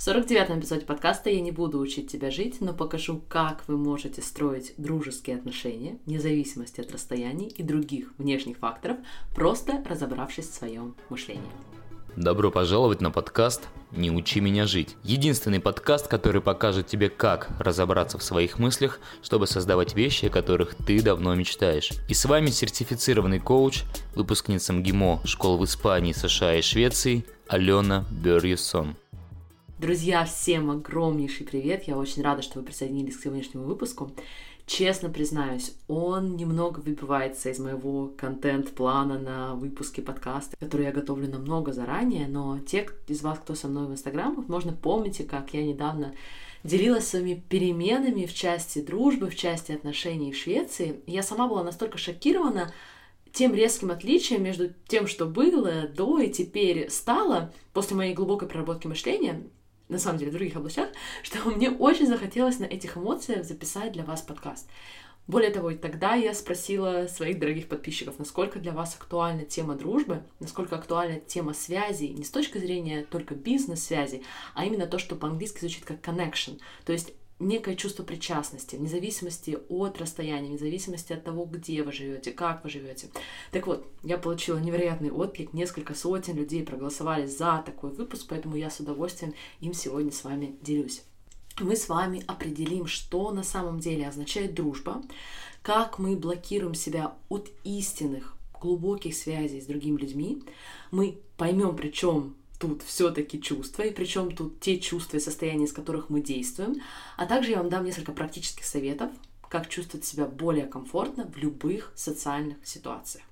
В 49-м эпизоде подкаста я не буду учить тебя жить, но покажу, как вы можете строить дружеские отношения, вне зависимости от расстояний и других внешних факторов, просто разобравшись в своем мышлении. Добро пожаловать на подкаст «Не учи меня жить». Единственный подкаст, который покажет тебе, как разобраться в своих мыслях, чтобы создавать вещи, о которых ты давно мечтаешь. И с вами сертифицированный коуч, выпускница МГИМО школ в Испании, США и Швеции Алена Берьюсон. Друзья, всем огромнейший привет! Я очень рада, что вы присоединились к сегодняшнему выпуску. Честно признаюсь, он немного выбивается из моего контент-плана на выпуске подкаста, который я готовлю намного заранее, но те из вас, кто со мной в Инстаграм, возможно, помните, как я недавно делилась своими переменами в части дружбы, в части отношений в Швеции. Я сама была настолько шокирована тем резким отличием между тем, что было до и теперь стало после моей глубокой проработки мышления, на самом деле, в других областях, что мне очень захотелось на этих эмоциях записать для вас подкаст. Более того, тогда я спросила своих дорогих подписчиков, насколько для вас актуальна тема дружбы, насколько актуальна тема связи, не с точки зрения только бизнес-связи, а именно то, что по-английски звучит как connection, то есть некое чувство причастности, вне зависимости от расстояния, вне зависимости от того, где вы живете, как вы живете. Так вот, я получила невероятный отклик, несколько сотен людей проголосовали за такой выпуск, поэтому я с удовольствием им сегодня с вами делюсь. Мы с вами определим, что на самом деле означает дружба, как мы блокируем себя от истинных глубоких связей с другими людьми. Мы поймем, причем тут все-таки чувства, и причем тут те чувства и состояния, из которых мы действуем. А также я вам дам несколько практических советов, как чувствовать себя более комфортно в любых социальных ситуациях.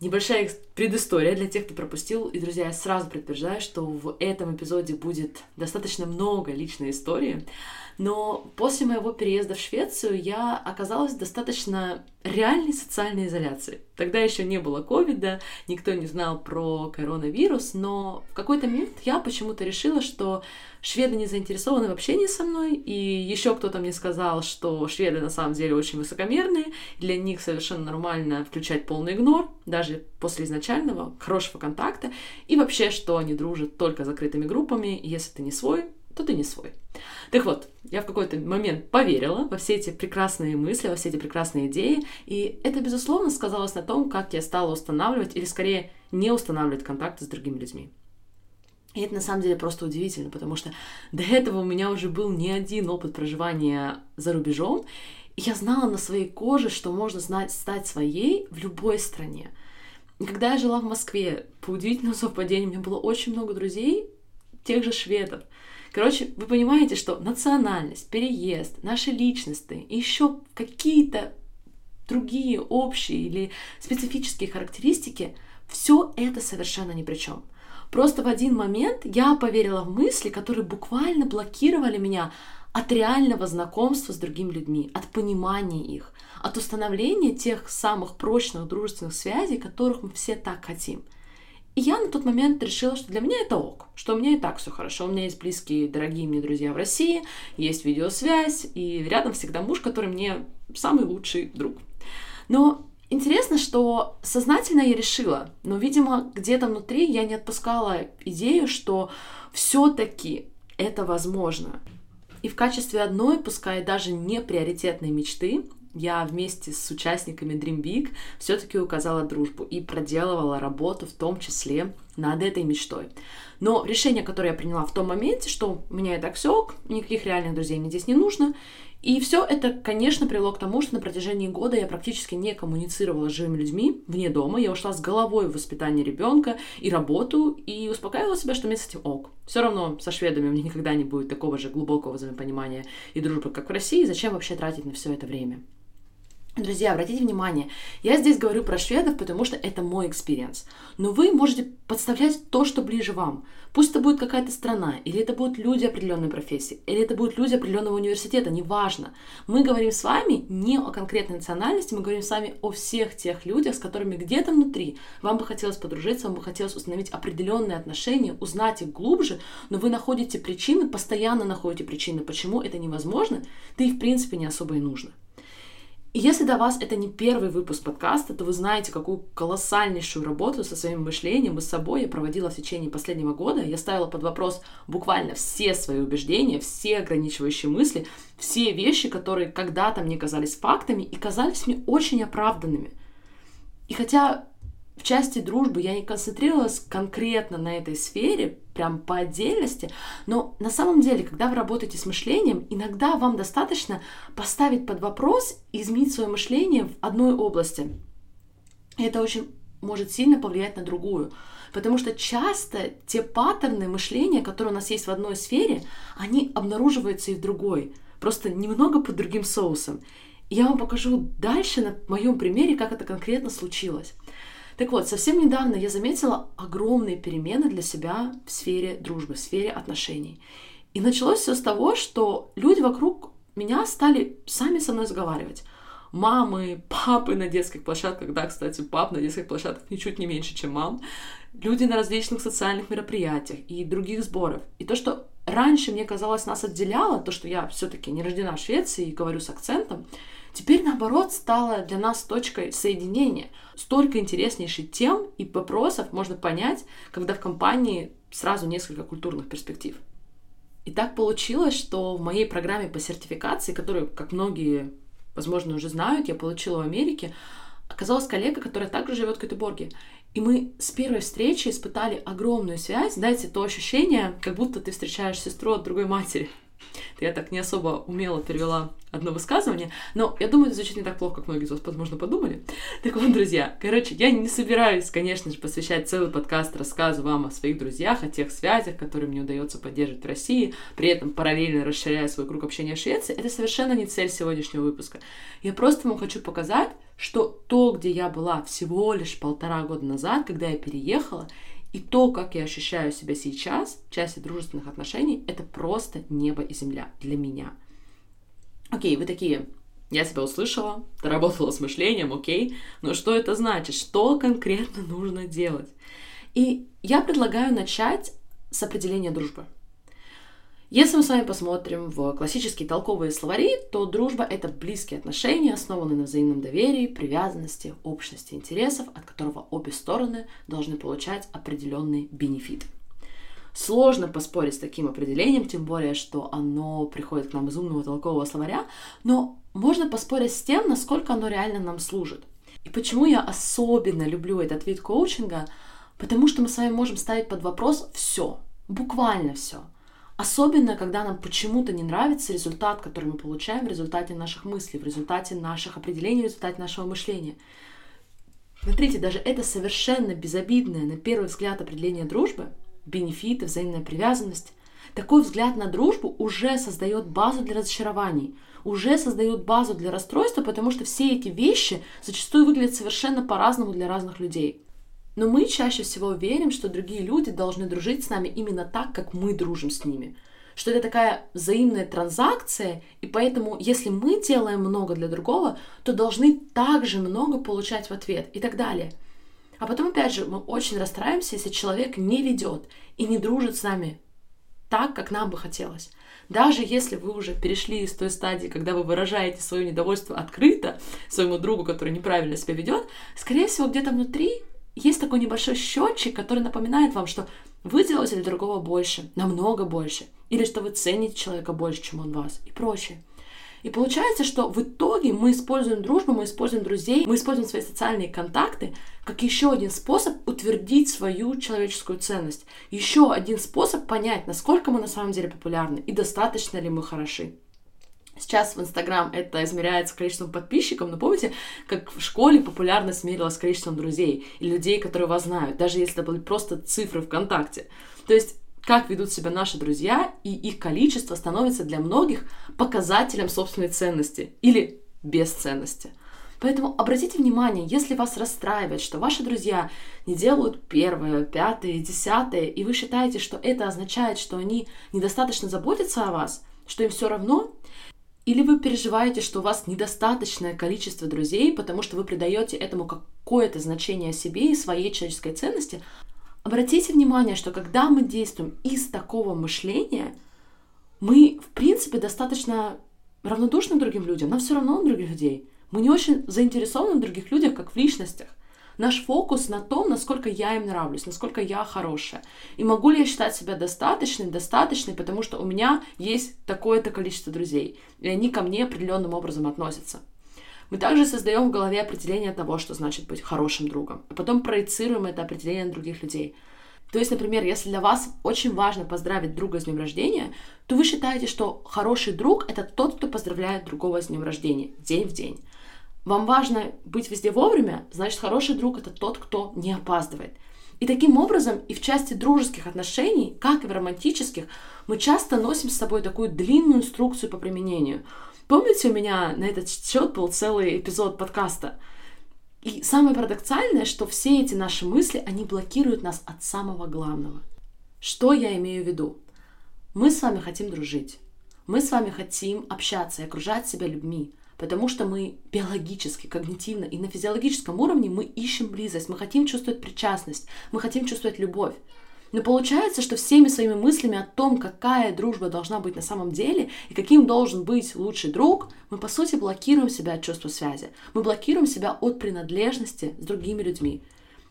Небольшая предыстория для тех, кто пропустил. И, друзья, я сразу предупреждаю, что в этом эпизоде будет достаточно много личной истории. Но после моего переезда в Швецию я оказалась достаточно реальной социальной изоляции. Тогда еще не было ковида, никто не знал про коронавирус, но в какой-то момент я почему-то решила, что шведы не заинтересованы в общении со мной, и еще кто-то мне сказал, что шведы на самом деле очень высокомерные, для них совершенно нормально включать полный игнор, даже после изначального хорошего контакта, и вообще, что они дружат только закрытыми группами, если ты не свой, то ты не свой. Так вот, я в какой-то момент поверила во все эти прекрасные мысли, во все эти прекрасные идеи, и это, безусловно, сказалось на том, как я стала устанавливать, или скорее не устанавливать контакты с другими людьми. И это на самом деле просто удивительно, потому что до этого у меня уже был не один опыт проживания за рубежом, и я знала на своей коже, что можно знать, стать своей в любой стране. И когда я жила в Москве, по удивительному совпадению, у меня было очень много друзей, тех же шведов. Короче, вы понимаете, что национальность, переезд, наши личности еще какие-то другие общие или специфические характеристики, все это совершенно ни при чем. Просто в один момент я поверила в мысли, которые буквально блокировали меня от реального знакомства с другими людьми, от понимания их, от установления тех самых прочных дружественных связей, которых мы все так хотим – и я на тот момент решила, что для меня это ок, что у меня и так все хорошо. У меня есть близкие, дорогие мне друзья в России, есть видеосвязь, и рядом всегда муж, который мне самый лучший друг. Но интересно, что сознательно я решила, но, видимо, где-то внутри я не отпускала идею, что все-таки это возможно. И в качестве одной, пускай даже не приоритетной мечты, я вместе с участниками Dream Big все-таки указала дружбу и проделывала работу в том числе над этой мечтой. Но решение, которое я приняла в том моменте, что меня так все ок, никаких реальных друзей мне здесь не нужно, и все это, конечно, привело к тому, что на протяжении года я практически не коммуницировала с живыми людьми вне дома. Я ушла с головой в воспитание ребенка и работу, и успокаивала себя, что мне с этим ок. Все равно со шведами у меня никогда не будет такого же глубокого взаимопонимания и дружбы, как в России. Зачем вообще тратить на все это время? Друзья, обратите внимание, я здесь говорю про шведов, потому что это мой experience. Но вы можете подставлять то, что ближе вам. Пусть это будет какая-то страна, или это будут люди определенной профессии, или это будут люди определенного университета, неважно. Мы говорим с вами не о конкретной национальности, мы говорим с вами о всех тех людях, с которыми где-то внутри вам бы хотелось подружиться, вам бы хотелось установить определенные отношения, узнать их глубже, но вы находите причины, постоянно находите причины, почему это невозможно, да и в принципе не особо и нужно. И если до вас это не первый выпуск подкаста, то вы знаете, какую колоссальнейшую работу со своим мышлением и с собой я проводила в течение последнего года. Я ставила под вопрос буквально все свои убеждения, все ограничивающие мысли, все вещи, которые когда-то мне казались фактами и казались мне очень оправданными. И хотя в части дружбы я не концентрировалась конкретно на этой сфере, прям по отдельности, но на самом деле, когда вы работаете с мышлением, иногда вам достаточно поставить под вопрос и изменить свое мышление в одной области. И это очень может сильно повлиять на другую. Потому что часто те паттерны мышления, которые у нас есть в одной сфере, они обнаруживаются и в другой. Просто немного под другим соусом. Я вам покажу дальше на моем примере, как это конкретно случилось. Так вот, совсем недавно я заметила огромные перемены для себя в сфере дружбы, в сфере отношений. И началось все с того, что люди вокруг меня стали сами со мной разговаривать. Мамы, папы на детских площадках, да, кстати, пап на детских площадках ничуть не меньше, чем мам, люди на различных социальных мероприятиях и других сборов. И то, что раньше мне казалось нас отделяло, то, что я все-таки не рождена в Швеции и говорю с акцентом, Теперь, наоборот, стало для нас точкой соединения. Столько интереснейших тем и вопросов можно понять, когда в компании сразу несколько культурных перспектив. И так получилось, что в моей программе по сертификации, которую, как многие, возможно, уже знают, я получила в Америке, оказалась коллега, которая также живет в Гетеборге. И мы с первой встречи испытали огромную связь. Дайте то ощущение, как будто ты встречаешь сестру от другой матери. Я так не особо умело перевела одно высказывание, но я думаю, это звучит не так плохо, как многие из вас, возможно, подумали. Так вот, друзья, короче, я не собираюсь, конечно же, посвящать целый подкаст рассказу вам о своих друзьях, о тех связях, которые мне удается поддерживать в России, при этом параллельно расширяя свой круг общения в Швеции. Это совершенно не цель сегодняшнего выпуска. Я просто вам хочу показать, что то, где я была всего лишь полтора года назад, когда я переехала, и то, как я ощущаю себя сейчас в части дружественных отношений, это просто небо и земля для меня. Окей, вы такие, я себя услышала, работала с мышлением, окей, но что это значит? Что конкретно нужно делать? И я предлагаю начать с определения дружбы. Если мы с вами посмотрим в классические толковые словари, то дружба — это близкие отношения, основанные на взаимном доверии, привязанности, общности интересов, от которого обе стороны должны получать определенный бенефит. Сложно поспорить с таким определением, тем более, что оно приходит к нам из умного толкового словаря, но можно поспорить с тем, насколько оно реально нам служит. И почему я особенно люблю этот вид коучинга? Потому что мы с вами можем ставить под вопрос все, буквально все – Особенно, когда нам почему-то не нравится результат, который мы получаем в результате наших мыслей, в результате наших определений, в результате нашего мышления. Смотрите, даже это совершенно безобидное, на первый взгляд, определение дружбы, бенефиты, взаимная привязанность, такой взгляд на дружбу уже создает базу для разочарований, уже создает базу для расстройства, потому что все эти вещи зачастую выглядят совершенно по-разному для разных людей. Но мы чаще всего верим, что другие люди должны дружить с нами именно так, как мы дружим с ними. Что это такая взаимная транзакция, и поэтому, если мы делаем много для другого, то должны также много получать в ответ и так далее. А потом, опять же, мы очень расстраиваемся, если человек не ведет и не дружит с нами так, как нам бы хотелось. Даже если вы уже перешли из той стадии, когда вы выражаете свое недовольство открыто своему другу, который неправильно себя ведет, скорее всего, где-то внутри есть такой небольшой счетчик, который напоминает вам, что вы делаете для другого больше, намного больше, или что вы цените человека больше, чем он вас, и прочее. И получается, что в итоге мы используем дружбу, мы используем друзей, мы используем свои социальные контакты как еще один способ утвердить свою человеческую ценность. Еще один способ понять, насколько мы на самом деле популярны и достаточно ли мы хороши. Сейчас в Инстаграм это измеряется количеством подписчиков, но помните, как в школе популярность мерилась количеством друзей и людей, которые вас знают, даже если это были просто цифры ВКонтакте. То есть как ведут себя наши друзья, и их количество становится для многих показателем собственной ценности или бесценности. Поэтому обратите внимание, если вас расстраивает, что ваши друзья не делают первое, пятое, десятое, и вы считаете, что это означает, что они недостаточно заботятся о вас, что им все равно, или вы переживаете, что у вас недостаточное количество друзей, потому что вы придаете этому какое-то значение себе и своей человеческой ценности. Обратите внимание, что когда мы действуем из такого мышления, мы, в принципе, достаточно равнодушны другим людям, нам все равно других людей. Мы не очень заинтересованы в других людях, как в личностях. Наш фокус на том, насколько я им нравлюсь, насколько я хорошая. И могу ли я считать себя достаточной, достаточной, потому что у меня есть такое-то количество друзей, и они ко мне определенным образом относятся. Мы также создаем в голове определение того, что значит быть хорошим другом, а потом проецируем это определение на других людей. То есть, например, если для вас очень важно поздравить друга с днем рождения, то вы считаете, что хороший друг — это тот, кто поздравляет другого с днем рождения, день в день. Вам важно быть везде вовремя, значит, хороший друг — это тот, кто не опаздывает. И таким образом и в части дружеских отношений, как и в романтических, мы часто носим с собой такую длинную инструкцию по применению. Помните, у меня на этот счет был целый эпизод подкаста? И самое парадоксальное, что все эти наши мысли, они блокируют нас от самого главного. Что я имею в виду? Мы с вами хотим дружить. Мы с вами хотим общаться и окружать себя людьми, потому что мы биологически, когнитивно и на физиологическом уровне мы ищем близость, мы хотим чувствовать причастность, мы хотим чувствовать любовь. Но получается, что всеми своими мыслями о том, какая дружба должна быть на самом деле и каким должен быть лучший друг, мы по сути блокируем себя от чувства связи. Мы блокируем себя от принадлежности с другими людьми.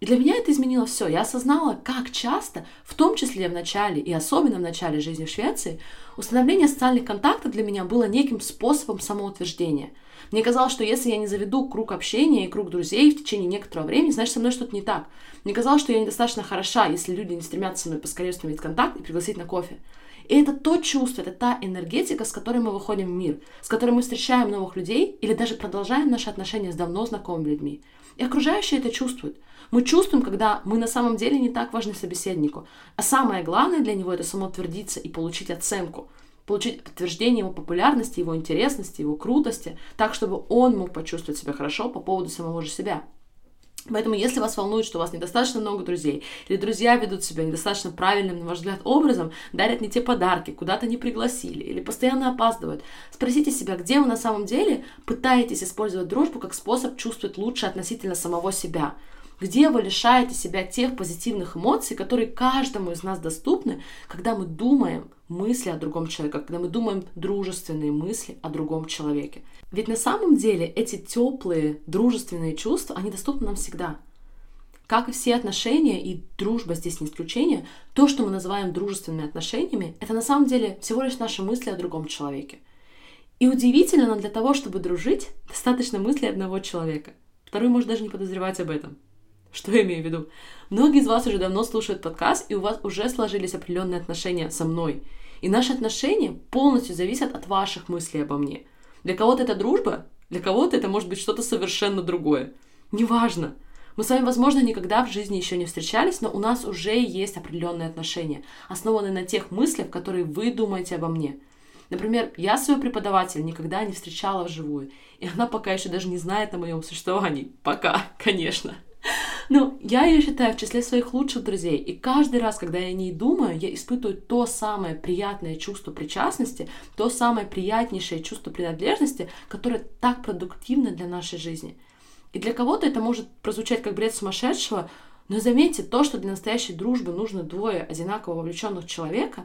И для меня это изменило все. Я осознала, как часто, в том числе в начале и особенно в начале жизни в Швеции, установление социальных контактов для меня было неким способом самоутверждения – мне казалось, что если я не заведу круг общения и круг друзей в течение некоторого времени, значит, со мной что-то не так. Мне казалось, что я недостаточно хороша, если люди не стремятся со мной поскорее установить контакт и пригласить на кофе. И это то чувство, это та энергетика, с которой мы выходим в мир, с которой мы встречаем новых людей или даже продолжаем наши отношения с давно знакомыми людьми. И окружающие это чувствуют. Мы чувствуем, когда мы на самом деле не так важны собеседнику. А самое главное для него это самоутвердиться и получить оценку – получить подтверждение его популярности, его интересности, его крутости, так, чтобы он мог почувствовать себя хорошо по поводу самого же себя. Поэтому, если вас волнует, что у вас недостаточно много друзей, или друзья ведут себя недостаточно правильным, на ваш взгляд, образом, дарят не те подарки, куда-то не пригласили, или постоянно опаздывают, спросите себя, где вы на самом деле пытаетесь использовать дружбу как способ чувствовать лучше относительно самого себя где вы лишаете себя тех позитивных эмоций, которые каждому из нас доступны, когда мы думаем мысли о другом человеке, когда мы думаем дружественные мысли о другом человеке. Ведь на самом деле эти теплые, дружественные чувства, они доступны нам всегда. Как и все отношения, и дружба здесь не исключение, то, что мы называем дружественными отношениями, это на самом деле всего лишь наши мысли о другом человеке. И удивительно, но для того, чтобы дружить, достаточно мысли одного человека. Второй может даже не подозревать об этом. Что я имею в виду? Многие из вас уже давно слушают подкаст, и у вас уже сложились определенные отношения со мной. И наши отношения полностью зависят от ваших мыслей обо мне. Для кого-то это дружба, для кого-то это может быть что-то совершенно другое. Неважно. Мы с вами, возможно, никогда в жизни еще не встречались, но у нас уже есть определенные отношения, основанные на тех мыслях, которые вы думаете обо мне. Например, я своего преподавателя никогда не встречала вживую, и она пока еще даже не знает о моем существовании. Пока, конечно. Ну, я ее считаю в числе своих лучших друзей. И каждый раз, когда я о ней думаю, я испытываю то самое приятное чувство причастности, то самое приятнейшее чувство принадлежности, которое так продуктивно для нашей жизни. И для кого-то это может прозвучать как бред сумасшедшего, но заметьте, то, что для настоящей дружбы нужно двое одинаково вовлеченных человека,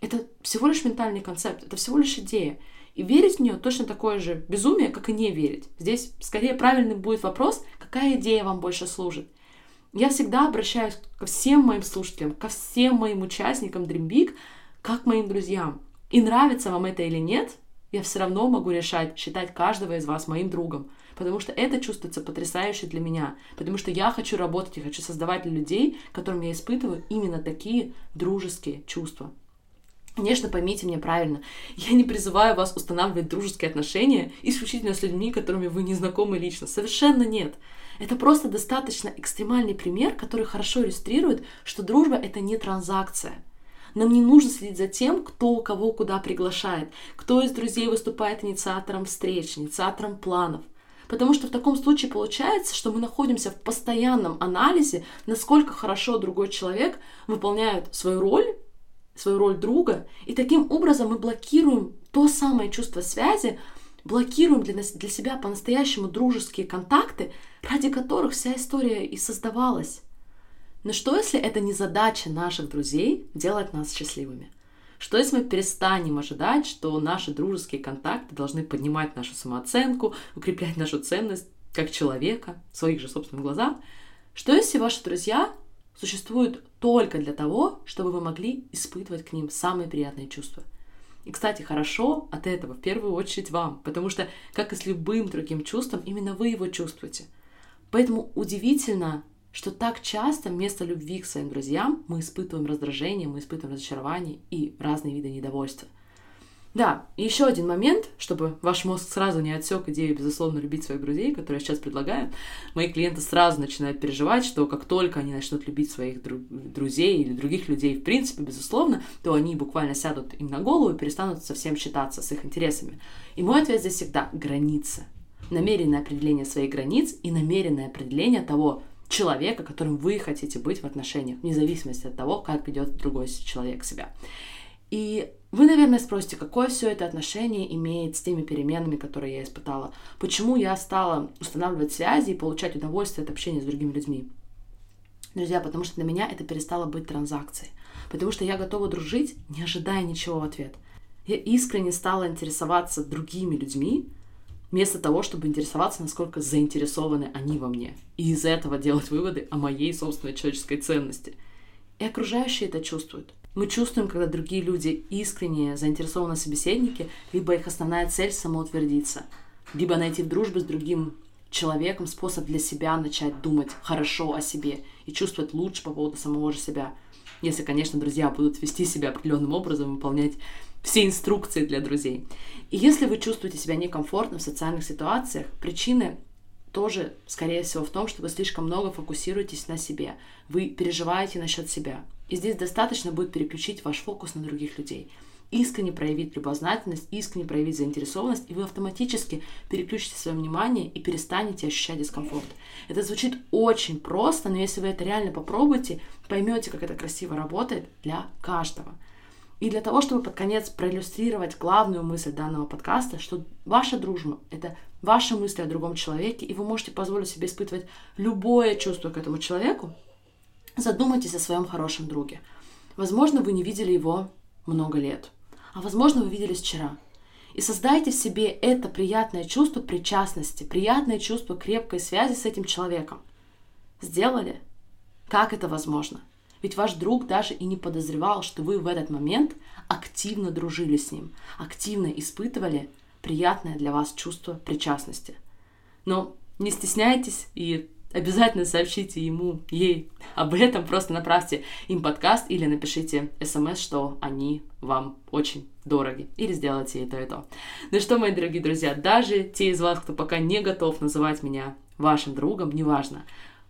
это всего лишь ментальный концепт, это всего лишь идея. И верить в нее точно такое же безумие, как и не верить. Здесь скорее правильным будет вопрос, какая идея вам больше служит. Я всегда обращаюсь ко всем моим слушателям, ко всем моим участникам Dream Big, как моим друзьям. И нравится вам это или нет, я все равно могу решать, считать каждого из вас моим другом. Потому что это чувствуется потрясающе для меня. Потому что я хочу работать и хочу создавать для людей, которым я испытываю именно такие дружеские чувства. Конечно, поймите меня правильно, я не призываю вас устанавливать дружеские отношения исключительно с людьми, которыми вы не знакомы лично. Совершенно нет. Это просто достаточно экстремальный пример, который хорошо иллюстрирует, что дружба — это не транзакция. Нам не нужно следить за тем, кто кого куда приглашает, кто из друзей выступает инициатором встреч, инициатором планов. Потому что в таком случае получается, что мы находимся в постоянном анализе, насколько хорошо другой человек выполняет свою роль свою роль друга, и таким образом мы блокируем то самое чувство связи, блокируем для, нас, для себя по-настоящему дружеские контакты, ради которых вся история и создавалась. Но что если это не задача наших друзей делать нас счастливыми? Что если мы перестанем ожидать, что наши дружеские контакты должны поднимать нашу самооценку, укреплять нашу ценность как человека в своих же собственных глазах? Что если ваши друзья существуют только для того, чтобы вы могли испытывать к ним самые приятные чувства? И, кстати, хорошо от этого в первую очередь вам, потому что, как и с любым другим чувством, именно вы его чувствуете. Поэтому удивительно, что так часто вместо любви к своим друзьям мы испытываем раздражение, мы испытываем разочарование и разные виды недовольства. Да, и еще один момент, чтобы ваш мозг сразу не отсек идею, безусловно, любить своих друзей, которую я сейчас предлагаю. Мои клиенты сразу начинают переживать, что как только они начнут любить своих дру- друзей или других людей в принципе, безусловно, то они буквально сядут им на голову и перестанут совсем считаться с их интересами. И мой ответ здесь всегда – границы. Намеренное определение своих границ и намеренное определение того, человека, которым вы хотите быть в отношениях, вне зависимости от того, как ведет другой человек себя. И вы, наверное, спросите, какое все это отношение имеет с теми переменами, которые я испытала? Почему я стала устанавливать связи и получать удовольствие от общения с другими людьми? Друзья, потому что для меня это перестало быть транзакцией. Потому что я готова дружить, не ожидая ничего в ответ. Я искренне стала интересоваться другими людьми, вместо того, чтобы интересоваться, насколько заинтересованы они во мне, и из этого делать выводы о моей собственной человеческой ценности. И окружающие это чувствуют. Мы чувствуем, когда другие люди искренне заинтересованы собеседники, либо их основная цель самоутвердиться, либо найти в дружбе с другим человеком способ для себя начать думать хорошо о себе и чувствовать лучше по поводу самого же себя. Если, конечно, друзья будут вести себя определенным образом, выполнять все инструкции для друзей. И если вы чувствуете себя некомфортно в социальных ситуациях, причины тоже, скорее всего, в том, что вы слишком много фокусируетесь на себе. Вы переживаете насчет себя. И здесь достаточно будет переключить ваш фокус на других людей. Искренне проявить любознательность, искренне проявить заинтересованность, и вы автоматически переключите свое внимание и перестанете ощущать дискомфорт. Это звучит очень просто, но если вы это реально попробуете, поймете, как это красиво работает для каждого. И для того, чтобы под конец проиллюстрировать главную мысль данного подкаста, что ваша дружба — это ваши мысли о другом человеке, и вы можете позволить себе испытывать любое чувство к этому человеку, задумайтесь о своем хорошем друге. Возможно, вы не видели его много лет, а возможно, вы виделись вчера. И создайте в себе это приятное чувство причастности, приятное чувство крепкой связи с этим человеком. Сделали? Как это возможно? Ведь ваш друг даже и не подозревал, что вы в этот момент активно дружили с ним, активно испытывали приятное для вас чувство причастности. Но не стесняйтесь и обязательно сообщите ему, ей об этом, просто направьте им подкаст или напишите смс, что они вам очень дороги, или сделайте и то, и то. Ну что, мои дорогие друзья, даже те из вас, кто пока не готов называть меня вашим другом, неважно,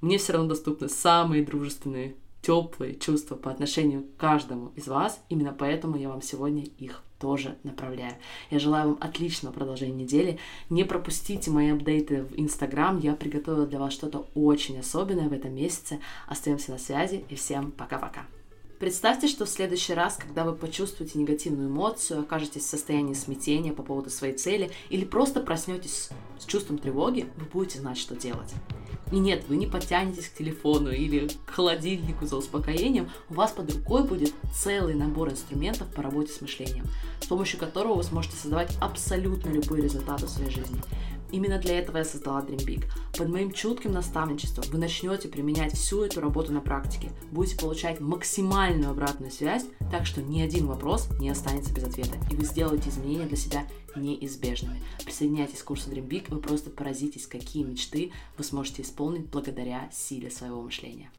мне все равно доступны самые дружественные теплые чувства по отношению к каждому из вас. Именно поэтому я вам сегодня их тоже направляю. Я желаю вам отличного продолжения недели. Не пропустите мои апдейты в Инстаграм. Я приготовила для вас что-то очень особенное в этом месяце. Остаемся на связи и всем пока-пока. Представьте, что в следующий раз, когда вы почувствуете негативную эмоцию, окажетесь в состоянии смятения по поводу своей цели или просто проснетесь с чувством тревоги, вы будете знать, что делать. И нет, вы не подтянетесь к телефону или к холодильнику за успокоением, у вас под рукой будет целый набор инструментов по работе с мышлением, с помощью которого вы сможете создавать абсолютно любые результаты в своей жизни. Именно для этого я создала Dream Big. Под моим чутким наставничеством вы начнете применять всю эту работу на практике, будете получать максимальную обратную связь, так что ни один вопрос не останется без ответа, и вы сделаете изменения для себя неизбежными. Присоединяйтесь к курсу Dream Big, вы просто поразитесь, какие мечты вы сможете исполнить благодаря силе своего мышления.